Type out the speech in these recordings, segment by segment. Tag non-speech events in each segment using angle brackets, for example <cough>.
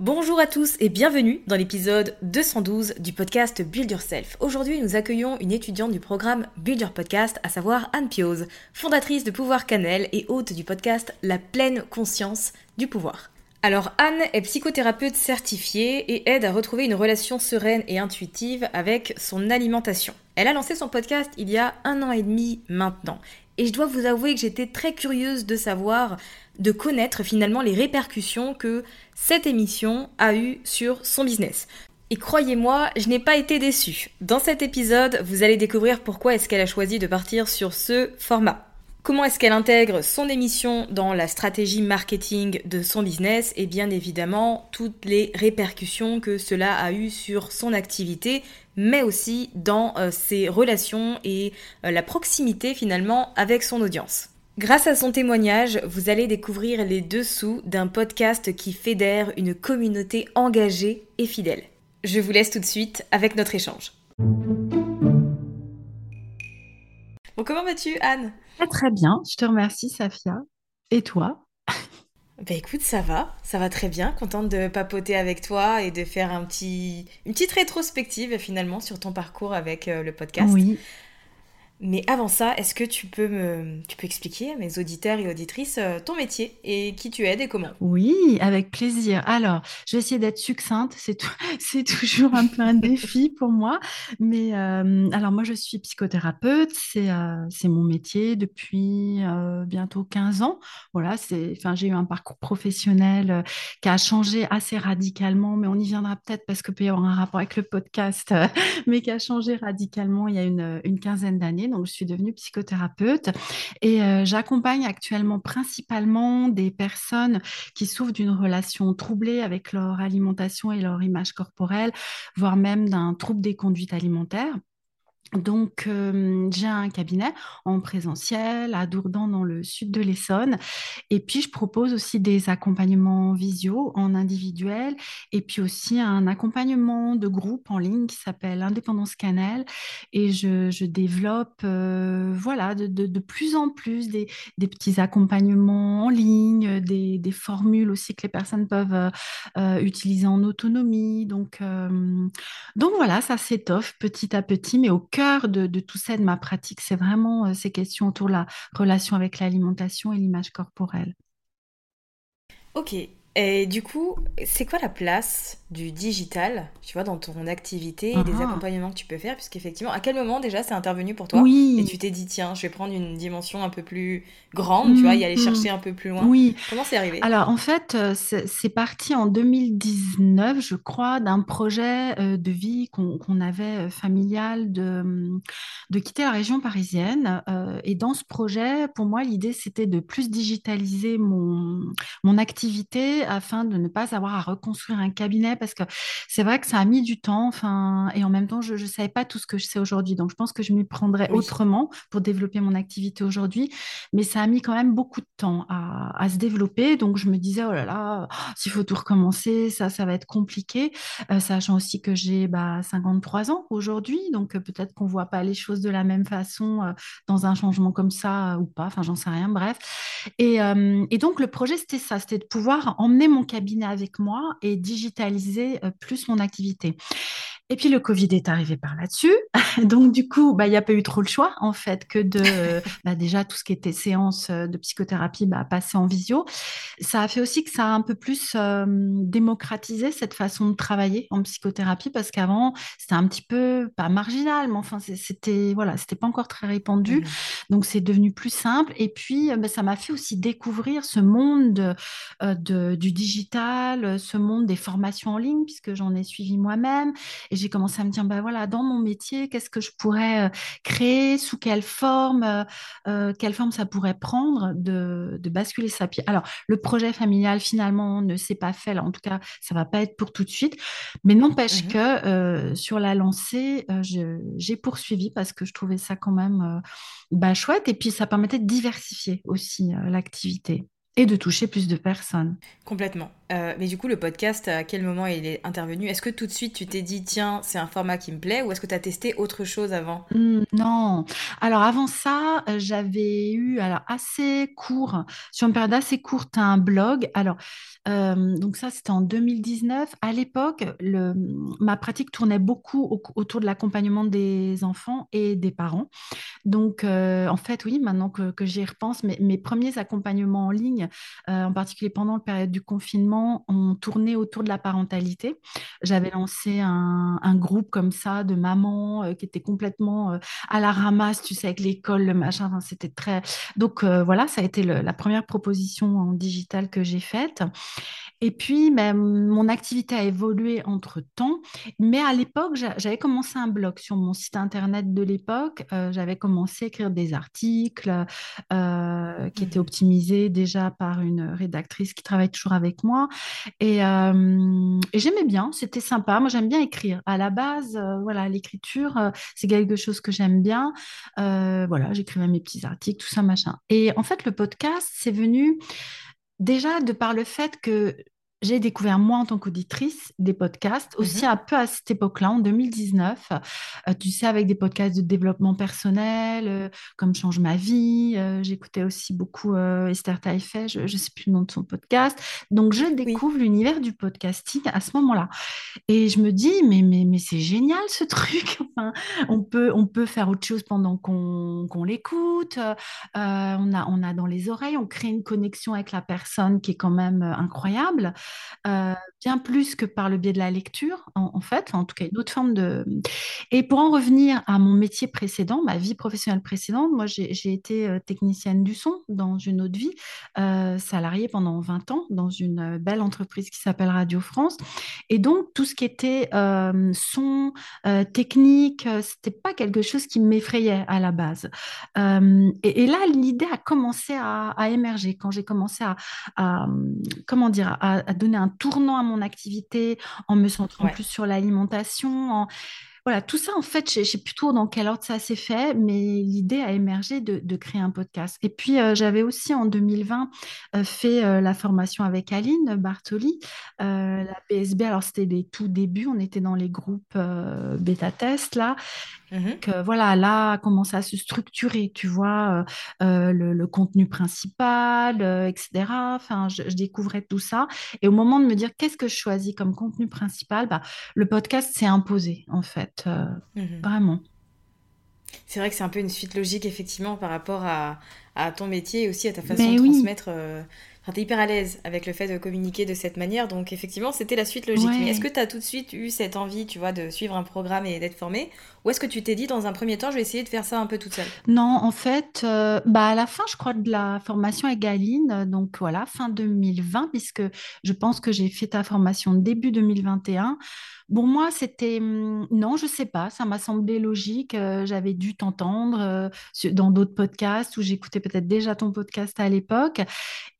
Bonjour à tous et bienvenue dans l'épisode 212 du podcast Build Yourself. Aujourd'hui, nous accueillons une étudiante du programme Build Your Podcast, à savoir Anne Pioz, fondatrice de Pouvoir Cannelle et hôte du podcast La pleine conscience du pouvoir. Alors Anne est psychothérapeute certifiée et aide à retrouver une relation sereine et intuitive avec son alimentation. Elle a lancé son podcast il y a un an et demi maintenant. Et je dois vous avouer que j'étais très curieuse de savoir, de connaître finalement les répercussions que cette émission a eues sur son business. Et croyez-moi, je n'ai pas été déçue. Dans cet épisode, vous allez découvrir pourquoi est-ce qu'elle a choisi de partir sur ce format. Comment est-ce qu'elle intègre son émission dans la stratégie marketing de son business et bien évidemment toutes les répercussions que cela a eu sur son activité, mais aussi dans euh, ses relations et euh, la proximité finalement avec son audience. Grâce à son témoignage, vous allez découvrir les dessous d'un podcast qui fédère une communauté engagée et fidèle. Je vous laisse tout de suite avec notre échange. Bon, comment vas-tu, Anne? Très, bien, je te remercie, Safia. Et toi? Bah écoute, ça va, ça va très bien. Contente de papoter avec toi et de faire un petit, une petite rétrospective finalement sur ton parcours avec euh, le podcast. Oui. Mais avant ça, est-ce que tu peux me, tu peux expliquer à mes auditeurs et auditrices euh, ton métier et qui tu aides et comment? Oui, avec plaisir. Alors, je vais essayer d'être succincte. C'est <laughs> c'est toujours un peu un défi pour moi. Mais euh, alors, moi, je suis psychothérapeute. C'est euh, c'est mon métier depuis bientôt 15 ans. Voilà, c'est, enfin, j'ai eu un parcours professionnel qui a changé assez radicalement, mais on y viendra peut-être parce que peut y avoir un rapport avec le podcast, <laughs> mais qui a changé radicalement il y a une, une quinzaine d'années donc je suis devenue psychothérapeute et euh, j'accompagne actuellement principalement des personnes qui souffrent d'une relation troublée avec leur alimentation et leur image corporelle, voire même d'un trouble des conduites alimentaires. Donc, j'ai un cabinet en présentiel à Dourdan, dans le sud de l'Essonne. Et puis, je propose aussi des accompagnements visio en individuel et puis aussi un accompagnement de groupe en ligne qui s'appelle Indépendance Canal. Et je, développe, voilà, de, plus en plus des, petits accompagnements en ligne, des, formules aussi que les personnes peuvent utiliser en autonomie. Donc, donc voilà, ça s'étoffe petit à petit, mais au cœur de, tout ça, de ma pratique, c'est vraiment euh, ces questions autour de la relation avec l'alimentation et l'image corporelle. Ok. Et du coup, c'est quoi la place du digital, tu vois, dans ton activité et des Ah. accompagnements que tu peux faire, puisqu'effectivement, à quel moment déjà c'est intervenu pour toi Oui. et tu t'es dit, tiens, je vais prendre une dimension un peu plus grande, tu vois, y aller Mhm. chercher un peu plus loin. Oui. Comment c'est arrivé? Alors, en fait, euh, c'est parti en 2019, je crois, d'un projet euh, de vie qu'on avait euh, familial de, de quitter la région parisienne. Et dans ce projet, pour moi, l'idée, c'était de plus digitaliser mon, mon activité afin de ne pas avoir à reconstruire un cabinet parce que c'est vrai que ça a mis du temps. Enfin, et en même temps, je ne savais pas tout ce que je sais aujourd'hui. Donc, je pense que je m'y prendrais Oui. autrement pour développer mon activité aujourd'hui. Mais ça a mis quand même beaucoup de temps à, à se développer. Donc, je me disais, oh là là, s'il faut tout recommencer, ça, ça va être compliqué. Euh, sachant aussi que j'ai bah, 53 ans aujourd'hui. Donc, euh, peut-être qu'on ne voit pas les choses de la même façon euh, dans un changement comme ça ou pas. Enfin, j'en sais rien. Bref. Et, et donc, le projet, c'était ça. C'était de pouvoir emmener mon cabinet avec moi et digitaliser plus mon activité. Et puis le Covid est arrivé par là-dessus. <laughs> Donc du coup, bah, il n'y a pas eu trop le choix en fait que de <laughs> bah, déjà tout ce qui était séance euh, de psychothérapie bah, passer en visio. Ça a fait aussi que ça a un peu plus euh, démocratisé cette façon de travailler en psychothérapie parce qu'avant c'était un petit peu pas marginal, mais enfin c'était voilà, c'était pas encore très répandu. Mhm. Donc c'est devenu plus simple. Et puis euh, bah, ça m'a fait aussi découvrir ce monde de- euh, de- du digital, ce monde des formations en ligne puisque j'en ai suivi moi-même. Et j'ai commencé à me dire, bah voilà, dans mon métier, qu'est-ce que je pourrais euh, créer, sous quelle forme, euh, euh, quelle forme ça pourrait prendre de, de basculer ça. Puis, alors, le projet familial, finalement, ne s'est pas fait. Là, en tout cas, ça va pas être pour tout de suite. Mais n'empêche Mhm. que euh, sur la lancée, euh, j'ai poursuivi parce que je trouvais ça quand même bah, chouette. Et puis, ça permettait de diversifier aussi l'activité et de toucher plus de personnes. Complètement. Euh, mais du coup, le podcast, à quel moment il est intervenu? Est-ce que tout de suite tu t'es dit, tiens, c'est un format qui me plaît, ou est-ce que tu as testé autre chose avant? Hmm, non. Alors avant ça, euh, j'avais eu alors assez court, sur une période assez courte, un blog. Alors euh, donc ça c'était en 2019. À l'époque, ma pratique tournait beaucoup au- autour de l'accompagnement des enfants et des parents. Donc, en fait, oui, maintenant que, j'y repense, mes, premiers accompagnements en ligne, en particulier pendant la période du confinement, ont tourné autour de la parentalité. J'avais lancé un, un groupe comme ça de mamans euh, qui étaient complètement euh, à la ramasse, tu sais, avec l'école, le machin. Enfin, c'était très. Donc, euh, voilà, ça a été le- la première proposition en digital que j'ai faite. Et puis, ben, mon activité a évolué entre-temps, mais à l'époque, j'a- j'avais commencé un blog sur mon site internet de l'époque. Euh, j'avais commencé à écrire des articles euh, qui étaient Mhm. optimisés déjà par une rédactrice qui travaille toujours avec moi. Et, j'aimais bien, c'était sympa. Moi, j'aime bien écrire. À la base, euh, voilà, l'écriture, euh, c'est quelque chose que j'aime bien. Euh, voilà, j'écrivais mes petits articles, tout ça, machin. Et en fait, le podcast, c'est venu Déjà, de par le fait que j'ai découvert, moi, en tant qu'auditrice, des podcasts, aussi Mhm. un peu à cette époque-là, en 2019, euh, tu sais, avec des podcasts de développement personnel, euh, comme Change ma vie. euh, j'écoutais aussi beaucoup Esther Taïfet, je ne sais plus le nom de son podcast. Donc, je Oui. découvre l'univers du podcasting à ce moment-là. Et je me dis, mais, mais, mais c'est génial ce truc. <laughs> Enfin, on peut, on peut faire autre chose pendant qu'on qu'on l'écoute. On a, on a dans les oreilles, on crée une connexion avec la personne qui est quand même incroyable. Euh, bien plus que par le biais de la lecture, en, fait, en tout cas une autre forme de... Et pour en revenir à mon métier précédent, ma vie professionnelle précédente, moi j'ai été euh, technicienne du son dans une autre vie, euh, salariée pendant 20 ans dans une belle entreprise qui s'appelle Radio France. Et donc tout ce qui était son, technique, c'était pas quelque chose qui m'effrayait à la base. Et, là, l'idée a commencé à, émerger quand j'ai commencé à, à, comment dire, à donner un tournant à mon activité en me centrant Ouais. plus sur l'alimentation. en- Voilà, tout ça, en fait, je ne sais plus trop dans quel ordre ça s'est fait, mais l'idée a émergé de, de créer un podcast. Et puis, euh, j'avais aussi en 2020 euh, fait euh, la formation avec Aline Bartoli, euh, la PSB. Alors, c'était les tout débuts, on était dans les groupes euh, bêta-test, là. Mhm. Que, voilà, là, commence à se structurer, tu vois, le, le contenu principal, etc. Enfin, je, je découvrais tout ça. Et au moment de me dire qu'est-ce que je choisis comme contenu principal, bah, le podcast s'est imposé, en fait, euh, Mhm. vraiment. C'est vrai que c'est un peu une suite logique, effectivement, par rapport à, à ton métier et aussi à ta façon Mais de oui. transmettre euh, Enfin, t'es hyper à l'aise avec le fait de communiquer de cette manière, donc effectivement, c'était la suite logique. Mais est-ce que tu as tout de suite eu cette envie, tu vois, de suivre un programme et d'être formée Ou est-ce que tu t'es dit, dans un premier temps, je vais essayer de faire ça un peu toute seule? Non, en fait, euh, bah à la fin, je crois, de la formation Egaline, donc voilà, fin 2020, puisque je pense que j'ai fait ta formation début 2021. Bon, moi, c'était... hum, Non, je sais pas, ça m'a semblé logique. euh, j'avais dû t'entendre euh, dans d'autres podcasts où j'écoutais peut-être déjà ton podcast à l'époque.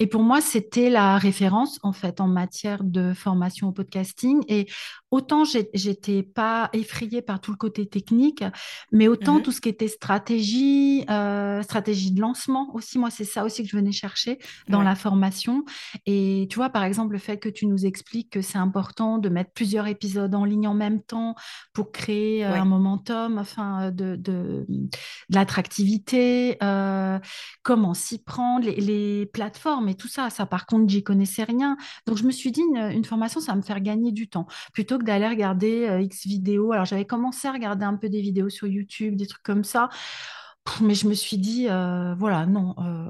Et pour moi, c'était la référence, en fait, en matière de formation au podcasting. Et autant j'étais pas effrayée par tout le côté technique, mais autant Mhm. tout ce qui était stratégie, euh, stratégie de lancement aussi, moi, c'est ça aussi que je venais chercher dans Ouais. la formation. Et tu vois, par exemple, le fait que tu nous expliques que c'est important de mettre plusieurs épisodes en ligne en même temps pour créer euh, Ouais. un momentum, enfin, euh, de, de, de l'attractivité, euh, comment s'y prendre, les, les plateformes et tout ça. Ça, par contre, j'y connaissais rien. Donc, je me suis dit, une, une formation, ça va me faire gagner du temps plutôt d'aller regarder euh, X vidéos. Alors, j'avais commencé à regarder un peu des vidéos sur YouTube, des trucs comme ça. Mais je me suis dit, euh, voilà, non, euh,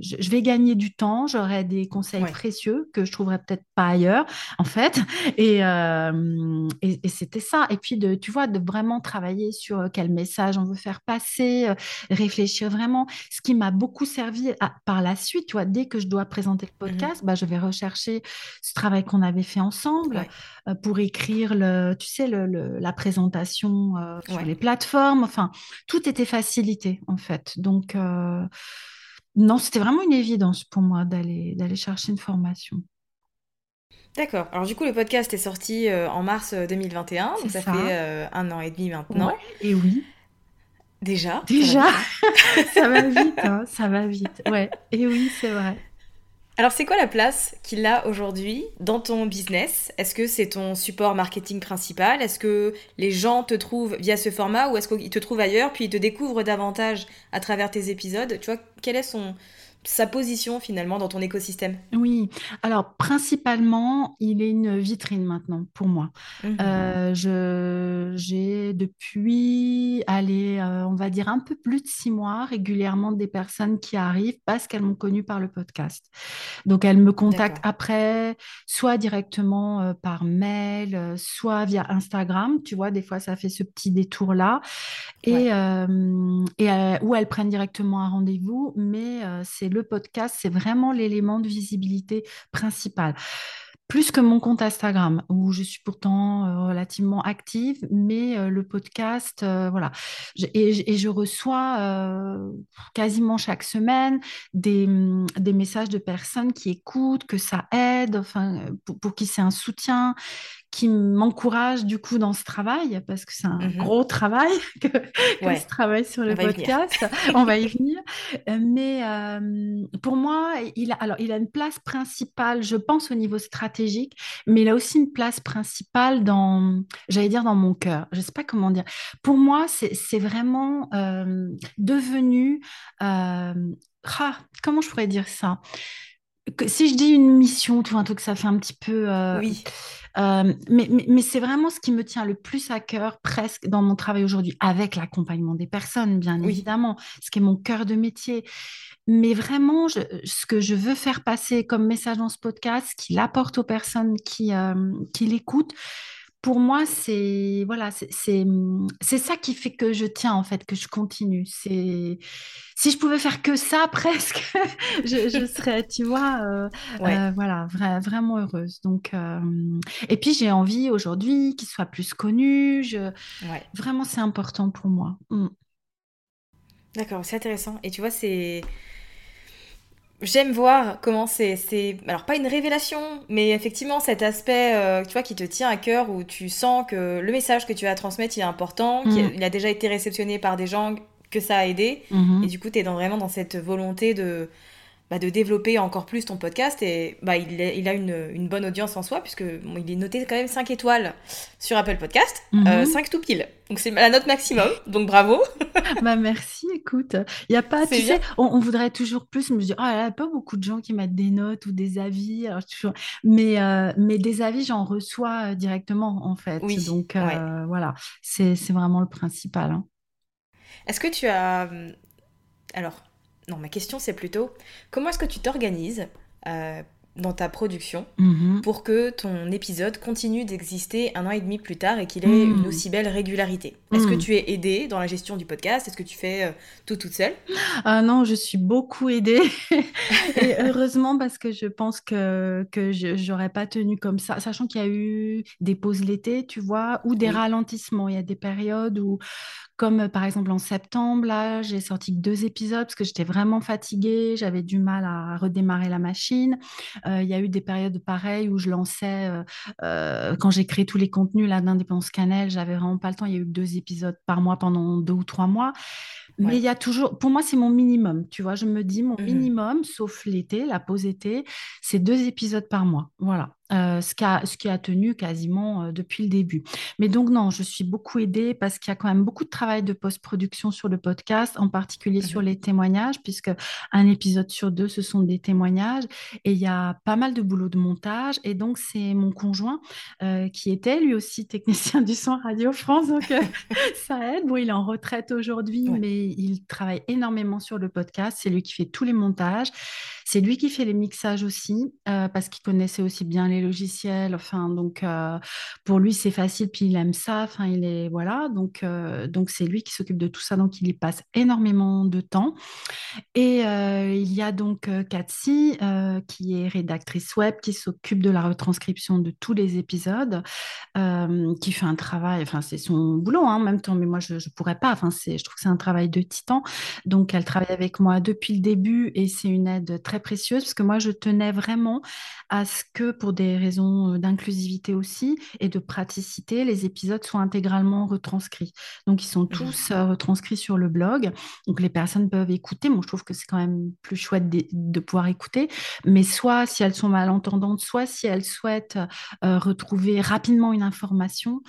je, je vais gagner du temps, j'aurai des conseils Ouais. précieux que je trouverai peut-être pas ailleurs, en fait. <laughs> Et, euh, et, et c'était ça. Et puis, de, tu vois, de vraiment travailler sur quel message on veut faire passer, réfléchir vraiment. Ce qui m'a beaucoup servi à- par la suite, tu vois, dès que je dois présenter le Mhm. podcast, bah, je vais rechercher ce travail qu'on avait fait ensemble Ouais. pour écrire le, tu sais, le, le- la présentation sur Ouais. les plateformes. Enfin, tout était facilité en fait. Donc, euh, non, c'était vraiment une évidence pour moi d'aller d'aller chercher une formation. D'accord. Alors du coup, le podcast est sorti euh, en mars euh, 2021, donc C'est ça ça. fait euh, un an et demi maintenant. Ouais, et oui, Déjà. ça va déjà, vite. <laughs> ça va vite, hein, ça va vite. Ouais, et oui, c'est vrai. Alors c'est quoi la place qu'il a aujourd'hui dans ton business? Est-ce que c'est ton support marketing principal? Est-ce que les gens te trouvent via ce format ou est-ce qu'ils te trouvent ailleurs puis ils te découvrent davantage à travers tes épisodes? Tu vois, quelle est son sa position finalement dans ton écosystème Oui, alors principalement, il est une vitrine maintenant pour moi. Mhm. Euh, je, j'ai depuis, allez, euh, on va dire un peu plus de six mois régulièrement des personnes qui arrivent parce qu'elles m'ont connue par le podcast. Donc elles me contactent après, soit directement euh, par mail, euh, soit via Instagram. Tu vois, des fois ça fait ce petit détour-là. Et, Ouais. et ou elles prennent directement un rendez-vous, mais c'est le podcast, c'est vraiment l'élément de visibilité principal. Plus que mon compte Instagram, où je suis pourtant euh, relativement active, mais euh, le podcast, euh, voilà. Et, je reçois quasiment chaque semaine des, hum, des messages de personnes qui écoutent, que ça aide, enfin, pour, pour qui c'est un soutien, qui m'encouragent du coup dans ce travail, parce que c'est un Mhm. gros travail <laughs> que, que Ouais. ce travail sur On le venir. podcast. On va y venir. Euh, Mais euh, pour moi, il a, alors, il a une place principale, je pense, au niveau stratégique, mais il a aussi une place principale dans, j'allais dire, dans mon cœur. Je ne sais pas comment dire. Pour moi, c'est c'est vraiment euh, devenu... euh, ah, comment je pourrais dire ça? Que- si je dis une mission, tu vois, un truc, ça fait un petit peu... euh, Oui. euh, mais mais, mais c'est vraiment ce qui me tient le plus à cœur, presque, dans mon travail aujourd'hui, avec l'accompagnement des personnes, bien Oui. évidemment, ce qui est mon cœur de métier. Mais vraiment, je- ce que je veux faire passer comme message dans ce podcast, ce qu'il apporte aux personnes qui, euh, qui l'écoutent, pour moi, c'est voilà, c'est ça qui fait que je tiens en fait, que je continue. C'est si je pouvais faire que ça <laughs> presque, je, je serais, tu vois, euh, Ouais. euh, voilà, vra- vraiment heureuse. Donc, euh, et puis j'ai envie aujourd'hui qu'il soit plus connu. Je, Ouais. vraiment, c'est important pour moi. Mm. D'accord, c'est intéressant. Et tu vois, c'est. J'aime voir comment c'est, c'est, alors pas une révélation, mais effectivement cet aspect, euh, tu vois, qui te tient à cœur, où tu sens que le message que tu vas transmettre, il est important, qu'il Mm. il a déjà été réceptionné par des gens que ça a aidé, Mhm. et du coup, tu es dans, vraiment dans cette volonté de, bah, de développer encore plus ton podcast, et bah, il, est- il a une, une bonne audience en soi, puisque bon, il est noté quand même 5 étoiles sur Apple Podcast, Mhm. 5 tout pile, donc c'est la note maximum, donc bravo. <laughs> Bah merci, écoute. Il y a pas, C'est tu bien. sais, on, on voudrait toujours plus. Je me dis, oh, il n'y a pas beaucoup de gens qui mettent des notes ou des avis. Alors, toujours... mais, euh, mais des avis, j'en reçois euh, directement, en fait. Oui, Donc, ouais. euh, voilà, c'est, c'est vraiment le principal. hein. Est-ce que tu as... Alors, non, ma question c'est plutôt, comment est-ce que tu t'organises dans ta production Mhm. pour que ton épisode continue d'exister un an et demi plus tard et qu'il ait Mm. une aussi belle régularité? Est-ce que Mm. tu es aidée dans la gestion du podcast? Est-ce que tu fais euh, tout toute seule? Ah non, je suis beaucoup aidée. <laughs> Et heureusement, parce que je pense que, que je n'aurais pas tenu comme ça, sachant qu'il y a eu des pauses l'été, tu vois, ou des Oui. ralentissements. Il y a des périodes où, comme euh, par exemple en septembre, là, j'ai sorti que deux épisodes parce que j'étais vraiment fatiguée, j'avais du mal à redémarrer la machine. Euh, il y a eu des périodes pareilles où je lançais, euh, quand j'ai créé tous les contenus là d'Indépendance Cannelle, j'avais vraiment pas le temps. Il y a eu que deux épisodes par mois pendant deux ou trois mois. Mais Ouais. il y a toujours, pour moi, c'est mon minimum. Tu vois, je me dis, mon Mhm. minimum, sauf l'été, la pause été, c'est deux épisodes par mois. Voilà. Euh, ce qui a, ce qui a tenu quasiment euh, depuis le début. Mais donc, non, je suis beaucoup aidée parce qu'il y a quand même beaucoup de travail de post-production sur le podcast, en particulier sur Mhm. les témoignages, puisque un épisode sur deux, ce sont des témoignages. Et il y a pas mal de boulot de montage. Et donc, c'est mon conjoint euh, qui était lui aussi technicien du son Radio France. Donc, <laughs> ça aide. Bon, il est en retraite aujourd'hui, Ouais. mais il travaille énormément sur le podcast. C'est lui qui fait tous les montages. C'est lui qui fait les mixages aussi, parce qu'il connaissait aussi bien les logiciels. Enfin, donc, euh, pour lui, c'est facile. Puis il aime ça. Enfin, il est, voilà. Donc, euh, donc c'est lui qui s'occupe de tout ça. Donc, il y passe énormément de temps. Et euh, il y a donc euh, qui est rédactrice web, qui s'occupe de la retranscription de tous les épisodes, qui fait un travail, enfin c'est son boulot hein, en même temps, mais moi je ne pourrais pas, enfin, c'est, je trouve que c'est un travail de titan. Donc elle travaille avec moi depuis le début et c'est une aide très précieuse parce que moi je tenais vraiment à ce que pour des raisons euh, d'inclusivité aussi et de praticité, les épisodes soient intégralement retranscrits. Donc ils sont tous euh, retranscrits sur le blog. Donc les personnes peuvent écouter. Moi, je trouve que c'est quand même plus chouette de, de pouvoir écouter. Mais soit si elles sont malentendantes, soit si elles souhaitent euh, retrouver rapidement une information,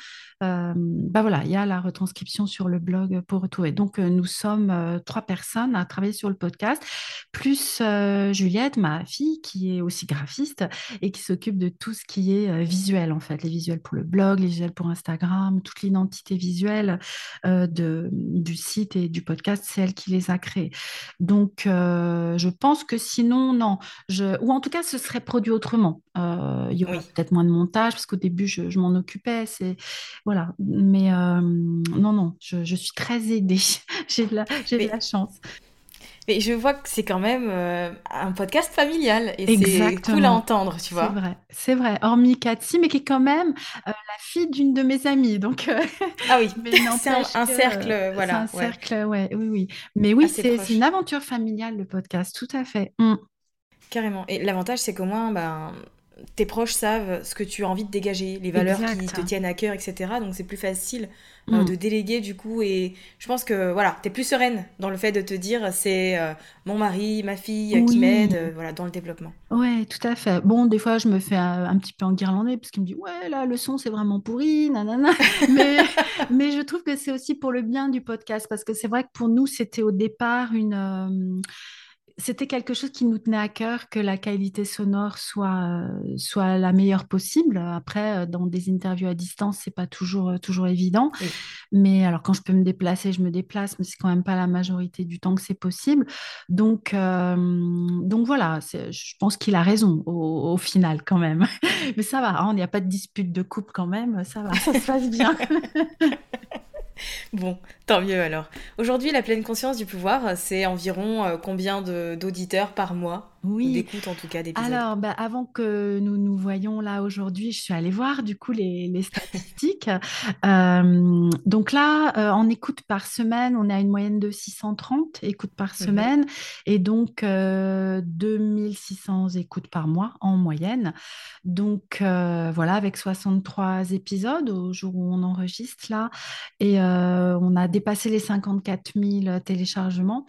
bah voilà, il y a la retranscription sur le blog pour retrouver. Donc euh, nous sommes euh, trois personnes à travailler sur le podcast, plus Juliette, ma fille, qui est aussi graphiste et qui s'occupe de tout ce qui est visuel en fait, les visuels pour le blog, les visuels pour Instagram, toute l'identité visuelle de, du site et du podcast, c'est elle qui les a créés. Donc, euh, je pense que sinon, non. Je... Ou en tout cas, ce serait produit autrement. Euh, il y aurait Oui. peut-être moins de montage, parce qu'au début, je, je m'en occupais. C'est... Voilà. Mais euh, non, non, je, je suis très aidée. <laughs> j'ai de la, j'ai de la chance. Mais je vois que c'est quand même euh, un podcast familial et c'est Exactement. cool à entendre, tu C'est vois. vrai, c'est vrai. Hormis Cathy, mais qui est quand même euh, la fille d'une de mes amies. Donc, euh, Ah oui, <laughs> Mais <laughs> c'est un, cercle, voilà. C'est un ouais. cercle, ouais, oui, oui. Mais oui, c'est c'est une aventure familiale, le podcast, tout à fait. Mm. Carrément. Et l'avantage, c'est qu'au moins, ben, tes proches savent ce que tu as envie de dégager, les valeurs qui te tiennent à cœur, etc. Donc c'est plus facile euh, Mm. de déléguer du coup. Et je pense que voilà, t'es plus sereine dans le fait de te dire c'est euh, mon mari, ma fille qui m'aide, euh, voilà, dans le développement. Ouais, tout à fait. Bon, des fois, je me fais un, petit peu enguirlander parce qu'il me dit, ouais, là, le son, c'est vraiment pourri, nanana. <laughs> Mais, mais je trouve que c'est aussi pour le bien du podcast parce que c'est vrai que pour nous, c'était au départ une, c'était quelque chose qui nous tenait à cœur que la qualité sonore soit, euh, soit la meilleure possible. Après, euh, dans des interviews à distance, c'est pas toujours, euh, toujours évident. Oui. Mais alors, quand je peux me déplacer, je me déplace, mais c'est quand même pas la majorité du temps que c'est possible. Donc, euh, donc voilà, je pense qu'il a raison au, au final quand même. <laughs> Mais ça va, hein, il n'y a pas de dispute de couple quand même, ça va, ça se passe bien. <laughs> Bon, tant mieux alors. Aujourd'hui, la pleine conscience du pouvoir, c'est environ euh, combien d'auditeurs par mois? Ou Oui. d'écoute en tout cas d'épisodes Alors, bah, avant que nous nous voyions là aujourd'hui, je suis allée voir du coup les, les statistiques. <laughs> Euh, donc là, euh, en écoute par semaine, on à une moyenne de 630 écoutes par semaine et donc euh, 2600 écoutes par mois en moyenne. Donc euh, voilà, avec 63 épisodes au jour où on enregistre là et euh, on a dépassé les 54 000 téléchargements.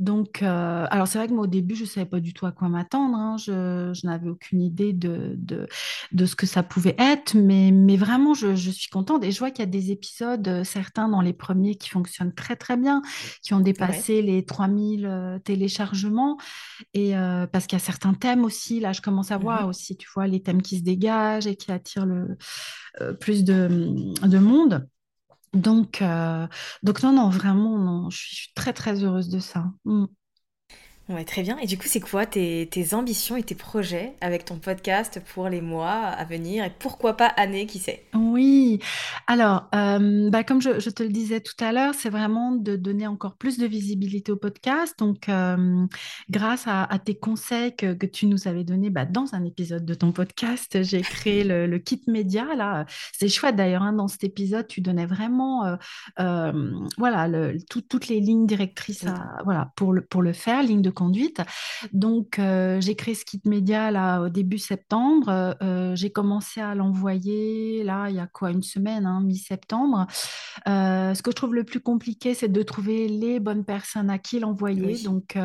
Donc, euh, alors c'est vrai que moi au début, je ne savais pas du tout à quoi m'attendre. hein. Je, je n'avais aucune idée de, de, de ce que ça pouvait être, mais, mais vraiment, je, je suis contente. Et je vois qu'il y a des épisodes, euh, certains dans les premiers, qui fonctionnent très très bien, qui ont dépassé les 3000 euh, téléchargements. Et euh, parce qu'il y a certains thèmes aussi, là, je commence à voir Mhm. aussi, tu vois, les thèmes qui se dégagent et qui attirent le, euh, plus de, de monde. Donc, euh, donc non, non, vraiment, non, je suis, très, très heureuse de ça. Mm. Ouais, très bien. Et du coup, c'est quoi tes, tes ambitions et tes projets avec ton podcast pour les mois à venir et pourquoi pas années, qui sait? Oui, alors, euh, bah, comme je, je te le disais tout à l'heure, c'est vraiment de donner encore plus de visibilité au podcast. Donc, euh, grâce à, à tes conseils que, que tu nous avais donnés bah, dans un épisode de ton podcast, j'ai créé le, le kit média. Là, c'est chouette d'ailleurs, hein, dans cet épisode, tu donnais vraiment euh, voilà, le- tout- toutes les lignes directrices à- voilà, pour le, pour le faire, ligne de conduite. Donc, euh, j'ai créé ce kit média là au début septembre. Euh, euh, j'ai commencé à l'envoyer là, il y a quoi, une semaine, hein, mi-septembre. Euh, ce que je trouve le plus compliqué, c'est de trouver les bonnes personnes à qui l'envoyer. Oui. Donc,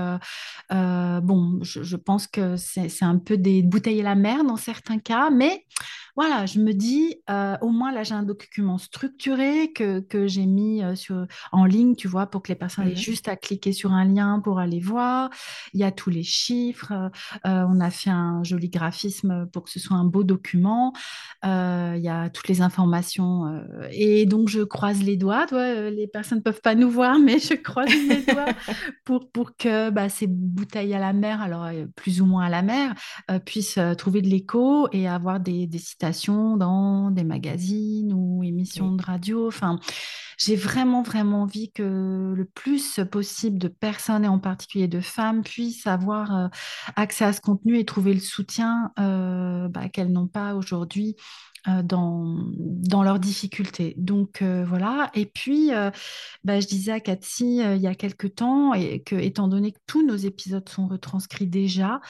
bon, je, je pense que c'est c'est un peu des bouteilles à la mer dans certains cas, mais voilà, je me dis, euh, au moins là, j'ai un document structuré que, que j'ai mis euh, sur, en ligne, tu vois, pour que les personnes aient Mhm. juste à cliquer sur un lien pour aller voir. Il y a tous les chiffres. euh, on a fait un joli graphisme pour que ce soit un beau document. Euh, il y a toutes les informations. et donc, je croise les doigts. Euh, les personnes ne peuvent pas nous voir, <laughs> mais je croise les doigts pour, pour que bah, ces bouteilles à la mer, alors plus ou moins à la mer, puissent trouver de l'écho et avoir des, des citations dans des magazines ou émissions Oui. de radio. Enfin, j'ai vraiment, vraiment envie que le plus possible de personnes, et en particulier de femmes, puissent avoir euh, accès à ce contenu et trouver le soutien euh, bah, qu'elles n'ont pas aujourd'hui dans, dans leurs difficultés. Donc euh, voilà. Et puis, euh, bah, je disais à Cathy euh, il y a quelque temps, et que, étant donné que tous nos épisodes sont retranscrits déjà,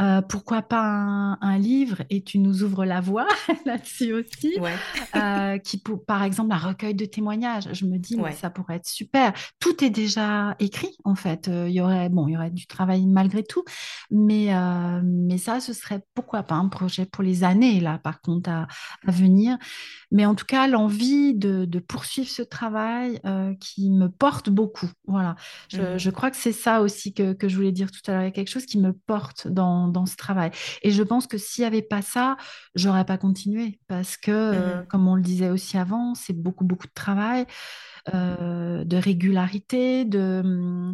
euh, pourquoi pas un, un livre et tu nous ouvres la voie <laughs> là-dessus aussi, Ouais, euh, qui pour, par exemple un recueil de témoignages. Je me dis mais ça pourrait être super. Tout est déjà écrit en fait. Euh, Il y aurait bon, il y aurait du travail malgré tout, mais euh, mais ça ce serait pourquoi pas un projet pour les années là par contre à, à venir. Mais en tout cas l'envie de, de poursuivre ce travail euh, qui me porte beaucoup. Voilà. Je, je crois que c'est ça aussi que, que je voulais dire tout à l'heure. Il y a quelque chose qui me porte dans, dans ce travail. Et je pense que s'il n'y avait pas ça, j'aurais pas continué. Parce que, euh, Mhm. comme on le disait aussi avant, c'est beaucoup, beaucoup de travail, euh, de régularité, de... hum,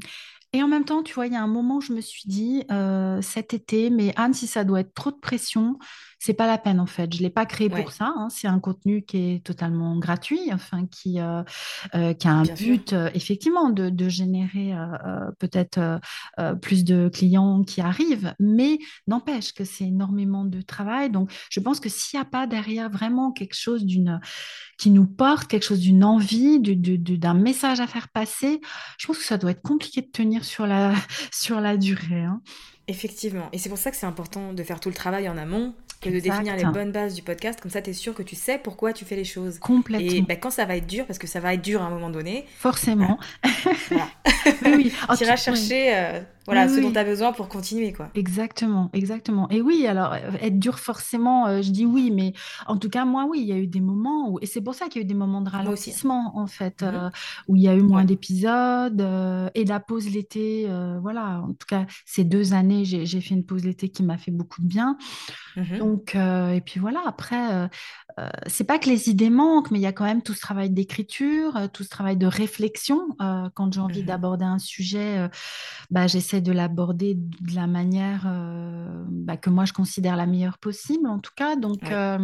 Et en même temps, tu vois, il y a un moment où je me suis dit, euh, cet été, mais Anne, si ça doit être trop de pression, c'est pas la peine en fait. Je l'ai pas créé pour ça. hein. C'est un contenu qui est totalement gratuit, enfin qui, euh, euh, qui a un bien but euh, effectivement de, de générer peut-être plus de clients qui arrivent, mais n'empêche que c'est énormément de travail. Donc, je pense que s'il n'y a pas derrière vraiment quelque chose d'une qui nous porte, quelque chose d'une envie, du- du- du- d'un message à faire passer, je pense que ça doit être compliqué de tenir sur la, <laughs> sur la durée. hein. Effectivement. Et c'est pour ça que c'est important de faire tout le travail en amont, que de définir les bonnes bases du podcast. Comme ça, tu es sûr que tu sais pourquoi tu fais les choses. Et complètement, ben, quand ça va être dur, parce que ça va être dur à un moment donné, forcément. voilà. <laughs> Oui, oui. <laughs> Oh, tu iras chercher euh, voilà, Oui, ce dont tu as besoin pour continuer, quoi. Exactement, exactement. Et oui, alors, euh, être dur forcément, euh, je dis oui, mais en tout cas, moi, oui, il y a eu des moments où, et c'est pour ça qu'il y a eu des moments de ralentissement, en fait, Mhm. euh, où il y a eu moins Ouais. d'épisodes, euh, et la pause l'été, voilà, en tout cas, ces deux années, j'ai, fait une pause l'été qui m'a fait beaucoup de bien. Mhm. Donc, et puis voilà, après, c'est pas que les idées manquent, mais il y a quand même tout ce travail d'écriture, tout ce travail de réflexion. Quand j'ai envie Mhm. d'aborder un sujet, bah, j'essaie de l'aborder de la manière euh, bah, que moi je considère la meilleure possible, en tout cas. Donc, euh,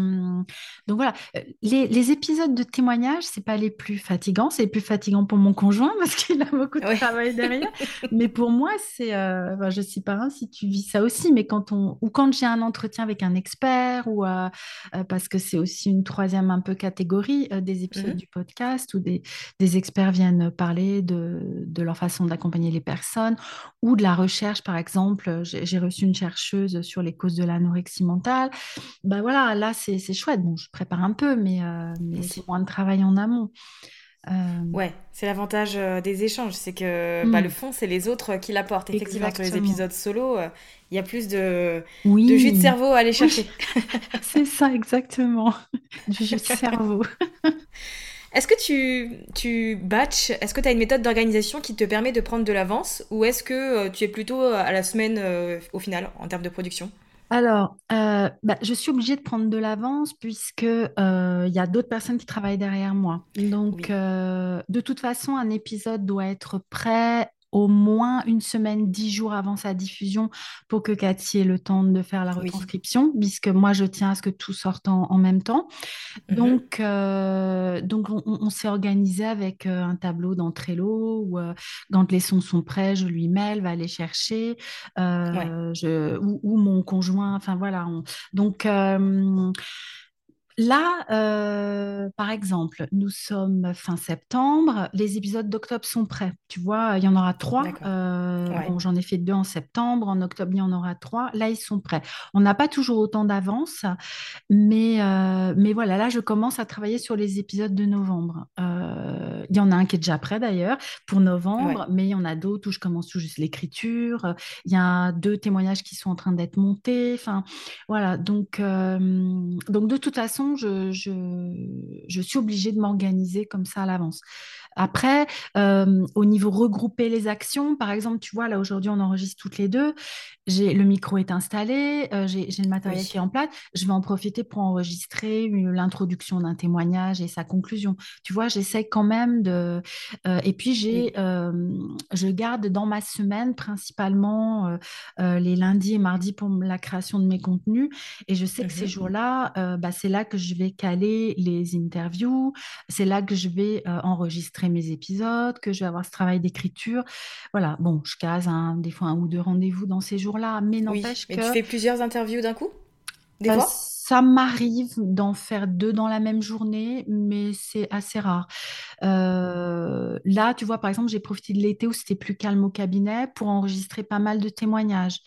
donc voilà, Euh, les, les épisodes de témoignage, c'est pas les plus fatigants, c'est les plus fatigants pour mon conjoint <laughs> parce qu'il a beaucoup de Ouais. travail derrière. <laughs> Mais pour moi, c'est, euh, je sais pas si tu vis ça aussi, mais quand on, ou quand j'ai un entretien avec un expert, ou parce que c'est aussi une troisième un peu catégorie des épisodes Mhm. du podcast où des, des experts viennent parler de, de leur façon d'accompagner les personnes ou de la recherche, par exemple. J'ai reçu une chercheuse sur les causes de l'anorexie mentale. Ben voilà, là, c'est chouette. Bon, je prépare un peu, mais, euh, c'est moins de travail en amont. Euh, Ouais, c'est l'avantage euh, des échanges, c'est que bah, hmm, le fond, c'est les autres qui l'apportent. Effectivement, sur les exactement. épisodes solo, euh, il y a plus de, de Oui, jus de cerveau à aller oui, chercher. <laughs> c'est ça, exactement. <laughs> Du jeu de cerveau. <laughs> Est-ce que tu, tu batches, est-ce que tu as une méthode d'organisation qui te permet de prendre de l'avance ou est-ce que euh, tu es plutôt à la semaine euh, au final en termes de production? Alors, euh, bah, je suis obligée de prendre de l'avance puisque euh, il y a d'autres personnes qui travaillent derrière moi. Donc, Oui. euh, de toute façon, un épisode doit être prêt au moins une semaine, dix jours avant sa diffusion pour que Cathy ait le temps de faire la retranscription, puisque moi, je tiens à ce que tout sorte en, même temps. Mhm. Donc, euh, donc on, s'est organisé avec euh, un tableau dans Trello où, euh, quand les sons sont prêts, je lui mail, va les chercher, je, ou, mon conjoint, enfin voilà. donc, Là, euh, par exemple, nous sommes fin septembre, les épisodes d'octobre sont prêts. Tu vois, il y en aura trois. Euh, j'en ai fait deux en septembre, en octobre, il y en aura trois. Là, ils sont prêts. On n'a pas toujours autant d'avance, mais, euh, mais voilà, là, je commence à travailler sur les épisodes de novembre. Il y en a un qui est déjà prêt d'ailleurs pour novembre, mais il y en a d'autres où je commence tout juste l'écriture. Il y a deux témoignages qui sont en train d'être montés. Enfin, voilà. Donc, donc de toute façon, je, suis obligée de m'organiser comme ça à l'avance. Après, euh, au niveau regrouper les actions, par exemple, tu vois, là aujourd'hui, on enregistre toutes les deux. J'ai, le micro est installé, euh, j'ai, le matériel qui est en place. Je vais en profiter pour enregistrer l'introduction d'un témoignage et sa conclusion. Tu vois, j'essaie quand même de. Euh, et puis, j'ai, je garde dans ma semaine principalement les lundis et mardis pour la création de mes contenus. Et je sais que ces mmh jours-là, bah, c'est là que je vais caler les interviews, c'est là que je vais enregistrer mes épisodes, que je vais avoir ce travail d'écriture. Voilà, bon, je case des fois un ou deux rendez-vous dans ces jours-là, mais n'empêche que... tu fais plusieurs interviews d'un coup? Des fois? ça m'arrive d'en faire deux dans la même journée, mais c'est assez rare. Euh, là, tu vois, par exemple, j'ai profité de l'été où c'était plus calme au cabinet pour enregistrer pas mal de témoignages.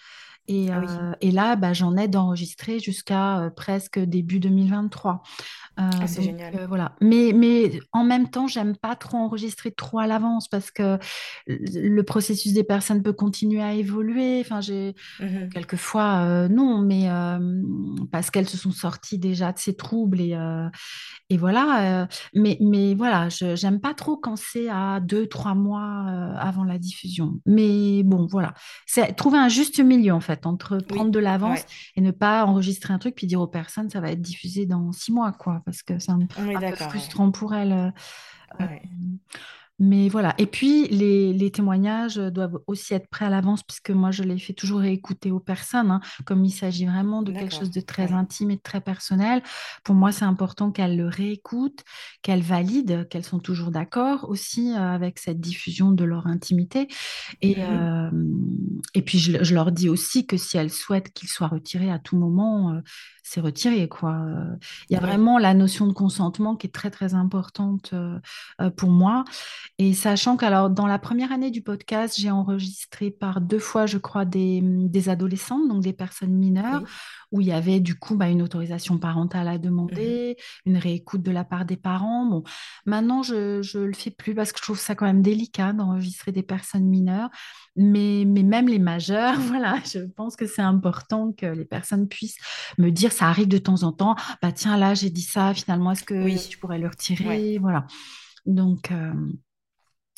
Et, ah euh, et là, bah, j'en ai d'enregistrer jusqu'à euh, presque début 2023. Euh, ah, c'est génial. Euh, voilà. Mais, mais en même temps, j'aime pas trop enregistrer trop à l'avance parce que le processus des personnes peut continuer à évoluer. Enfin, j'ai mmh quelquefois euh, non, mais parce qu'elles se sont sorties déjà de ces troubles et, et voilà. mais, mais voilà, je j'aime pas trop quand c'est à deux, trois mois avant la diffusion. Mais bon, voilà. C'est trouver un juste milieu en fait entre prendre de l'avance et ne pas enregistrer un truc puis dire aux personnes ça va être diffusé dans six mois, quoi parce que c'est un, peu frustrant pour elle. Euh, euh, mais voilà. Et puis, les, témoignages doivent aussi être prêts à l'avance, puisque moi, je les fais toujours réécouter aux personnes. Hein. comme il s'agit vraiment de quelque chose de très intime et de très personnel, pour moi, c'est important qu'elles le réécoutent, qu'elles valident, qu'elles sont toujours d'accord aussi euh, avec cette diffusion de leur intimité. Et, mmh et puis, je, leur dis aussi que si elles souhaitent qu'ils soient retirés à tout moment, c'est retiré. Quoi. Il y a vraiment la notion de consentement qui est très, très importante pour moi. Et sachant qu'alors, dans la première année du podcast, j'ai enregistré par deux fois, je crois, des, des adolescentes, donc des personnes mineures, où il y avait du coup bah, une autorisation parentale à mmh demander, une réécoute de la part des parents. Bon, maintenant, je ne le fais plus parce que je trouve ça quand même délicat d'enregistrer des personnes mineures. Mais, mais même les majeurs, <laughs> voilà, je pense que c'est important que les personnes puissent me dire, ça arrive de temps en temps, bah tiens, là, j'ai dit ça, finalement, est-ce que oui. je pourrais le retirer? Voilà. Donc, euh,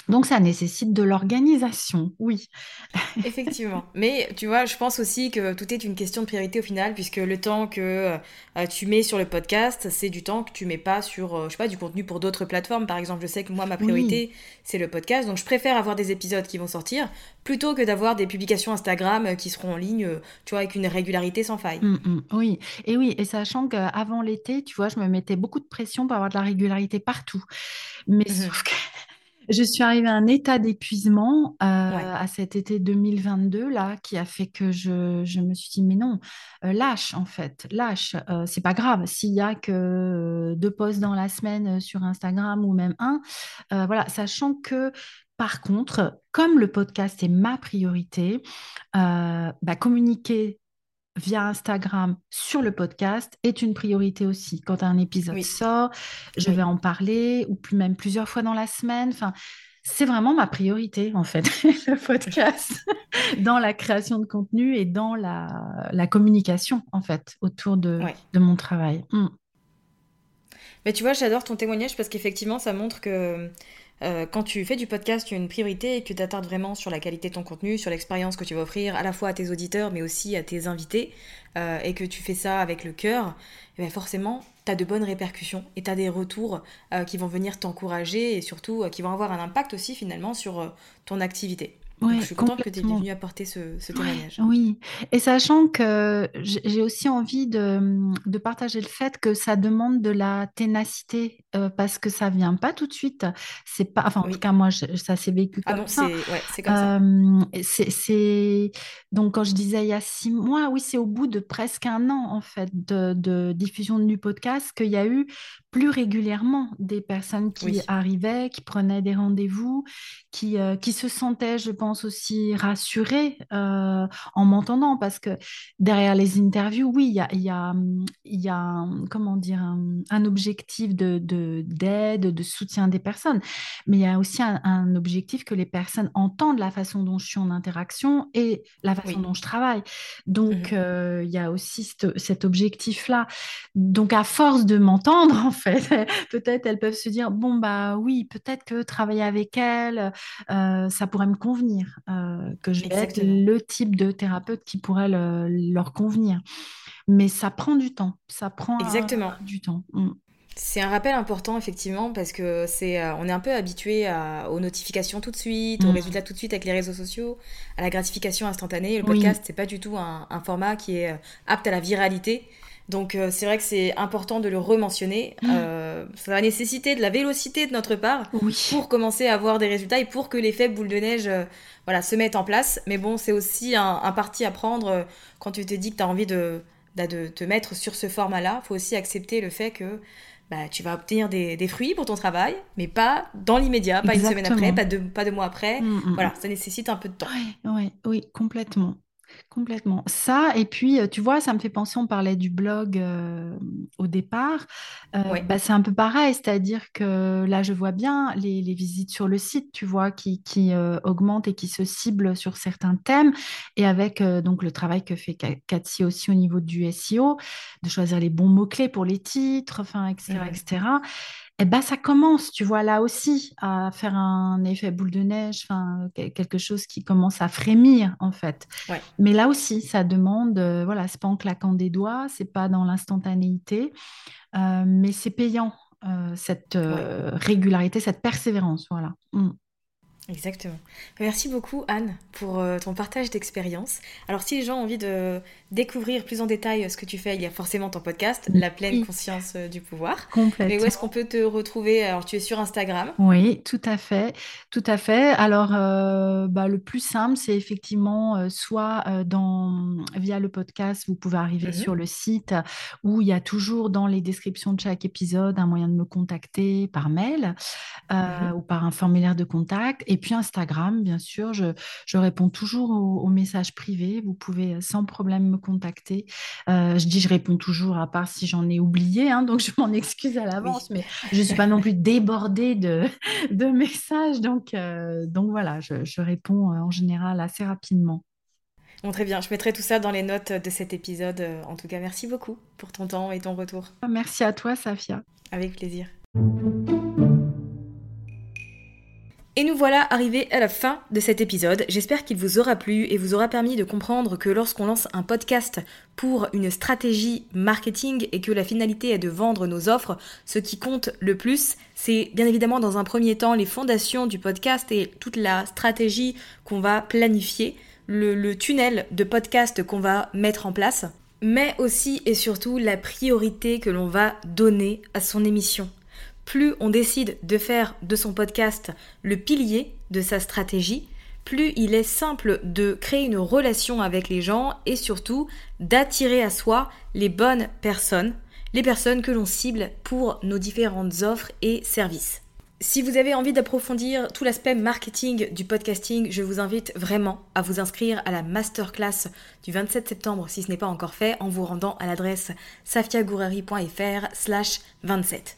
donc ça nécessite de l'organisation, oui. Effectivement. <laughs> Mais tu vois, je pense aussi que tout est une question de priorité au final, puisque le temps que euh, tu mets sur le podcast, c'est du temps que tu mets pas sur, euh, je sais pas, du contenu pour d'autres plateformes. Par exemple, je sais que moi, ma priorité, c'est le podcast. Donc je préfère avoir des épisodes qui vont sortir plutôt que d'avoir des publications Instagram qui seront en ligne, tu vois, avec une régularité sans faille. Mmh, mmh. oui, et oui, et sachant qu'avant l'été, tu vois, je me mettais beaucoup de pression pour avoir de la régularité partout. Mais mmh sauf que je suis arrivée à un état d'épuisement euh, à cet été 2022 là, qui a fait que je, je me suis dit mais non, euh, lâche en fait, lâche. Euh, c'est pas grave s'il y a que deux posts dans la semaine sur Instagram ou même un. voilà, sachant que par contre, comme le podcast est ma priorité, bah, communiquer via Instagram sur le podcast est une priorité aussi. Quand un épisode sort, je vais en parler, ou plus, même plusieurs fois dans la semaine. Enfin, c'est vraiment ma priorité, en fait, <laughs> le podcast, <laughs> dans la création de contenu et dans la, communication, en fait, autour de, de mon travail. Hmm. Mais tu vois, j'adore ton témoignage parce qu'effectivement, ça montre que euh, quand tu fais du podcast, tu as une priorité et que tu t'attardes vraiment sur la qualité de ton contenu, sur l'expérience que tu vas offrir à la fois à tes auditeurs mais aussi à tes invités, euh, et que tu fais ça avec le cœur, eh ben, forcément, tu as de bonnes répercussions et tu as des retours euh, qui vont venir t'encourager et surtout qui vont avoir un impact aussi finalement sur ton activité. Je suis contente que tu aies venu apporter ce, témoignage. oui, et sachant que j'ai aussi envie de, de, partager le fait que ça demande de la ténacité euh, parce que ça vient pas tout de suite. C'est pas, enfin en tout cas moi ça s'est vécu ah comme ça. C'est comme ça. Euh, c'est donc quand je disais il y a six mois, oui c'est au bout de presque un an en fait de, de diffusion du podcast qu'il y a eu plus régulièrement des personnes qui arrivaient, qui prenaient des rendez-vous, qui, euh, qui se sentaient, je pense, aussi rassurées euh, en m'entendant, parce que derrière les interviews, oui, il y a, y a, y a comment dire, un, objectif de, d'aide, de, soutien des personnes, mais il y a aussi un, objectif que les personnes entendent la façon dont je suis en interaction et la façon dont je travaille. Donc, mmh euh, il y a aussi cet objectif-là. Donc, à force de m'entendre, en <laughs> peut-être elles peuvent se dire bon bah oui, peut-être que travailler avec elles, euh, ça pourrait me convenir, euh, que je vais être le type de thérapeute qui pourrait leur convenir. Mais ça prend du temps, ça prend Exactement. du temps. Mm. C'est un rappel important effectivement parce que c'est euh, on est un peu habitué aux notifications tout de suite, aux mm. résultats tout de suite avec les réseaux sociaux, à la gratification instantanée. Le podcast c'est pas du tout un, format qui est apte à la viralité. Donc euh, c'est vrai que c'est important de le rementionner. Mm. Euh, ça va nécessiter de la vélocité de notre part pour commencer à avoir des résultats et pour que l'effet boule de neige euh, voilà, se mette en place. Mais bon, c'est aussi un, parti à prendre quand tu te dis que tu as envie de, bah, de, te mettre sur ce format-là. Il faut aussi accepter le fait que bah, tu vas obtenir des, fruits pour ton travail, mais pas dans l'immédiat, pas une semaine après, pas deux, pas deux mois après. Mm, mm, voilà, ça nécessite un peu de temps. Oui, oui complètement. Complètement. Ça, et puis, euh, tu vois, ça me fait penser, on parlait du blog euh, au départ. Euh, bah, c'est un peu pareil, c'est-à-dire que là, je vois bien les, visites sur le site, tu vois, qui, qui augmentent et qui se ciblent sur certains thèmes. Et avec donc le travail que fait Cathy aussi au niveau du SEO, de choisir les bons mots-clés pour les titres, enfin, etc., etc eh ben, ça commence, tu vois, là aussi, à faire un effet boule de neige, quelque chose qui commence à frémir, en fait. Mais là aussi, ça demande, euh, voilà, c'est pas en claquant des doigts, c'est pas dans l'instantanéité, euh, mais c'est payant, euh, cette régularité, cette persévérance, voilà. Mm. Exactement. Merci beaucoup Anne pour euh, ton partage d'expérience. Alors si les gens ont envie de découvrir plus en détail ce que tu fais, il y a forcément ton podcast, La pleine conscience euh, du pouvoir. Complètement. Mais où est-ce qu'on peut te retrouver? Alors tu es sur Instagram. Oui, tout à fait, tout à fait. Alors euh, bah, le plus simple, c'est effectivement soit dans via le podcast, vous pouvez arriver mhm. sur le site où il y a toujours dans les descriptions de chaque épisode un moyen de me contacter par mail mhm. ou par un formulaire de contact. Et puis Instagram, bien sûr, je, réponds toujours aux, messages privés. Vous pouvez sans problème me contacter. Euh, je dis je réponds toujours, à part si j'en ai oublié, hein, donc <laughs> je m'en excuse à l'avance, mais je ne suis pas non plus débordée de, <laughs> de messages. Donc, euh, donc voilà, je, réponds euh, en général assez rapidement. Bon, très bien, je mettrai tout ça dans les notes de cet épisode. En tout cas, merci beaucoup pour ton temps et ton retour. Merci à toi, Safia. Avec plaisir. Et nous voilà arrivés à la fin de cet épisode. J'espère qu'il vous aura plu et vous aura permis de comprendre que lorsqu'on lance un podcast pour une stratégie marketing et que la finalité est de vendre nos offres, ce qui compte le plus, c'est bien évidemment dans un premier temps les fondations du podcast et toute la stratégie qu'on va planifier, le, tunnel de podcast qu'on va mettre en place, mais aussi et surtout la priorité que l'on va donner à son émission plus on décide de faire de son podcast le pilier de sa stratégie, plus il est simple de créer une relation avec les gens et surtout d'attirer à soi les bonnes personnes, les personnes que l'on cible pour nos différentes offres et services. Si vous avez envie d'approfondir tout l'aspect marketing du podcasting, je vous invite vraiment à vous inscrire à la masterclass du 27 septembre si ce n'est pas encore fait en vous rendant à l'adresse safiagourari.fr slash 27.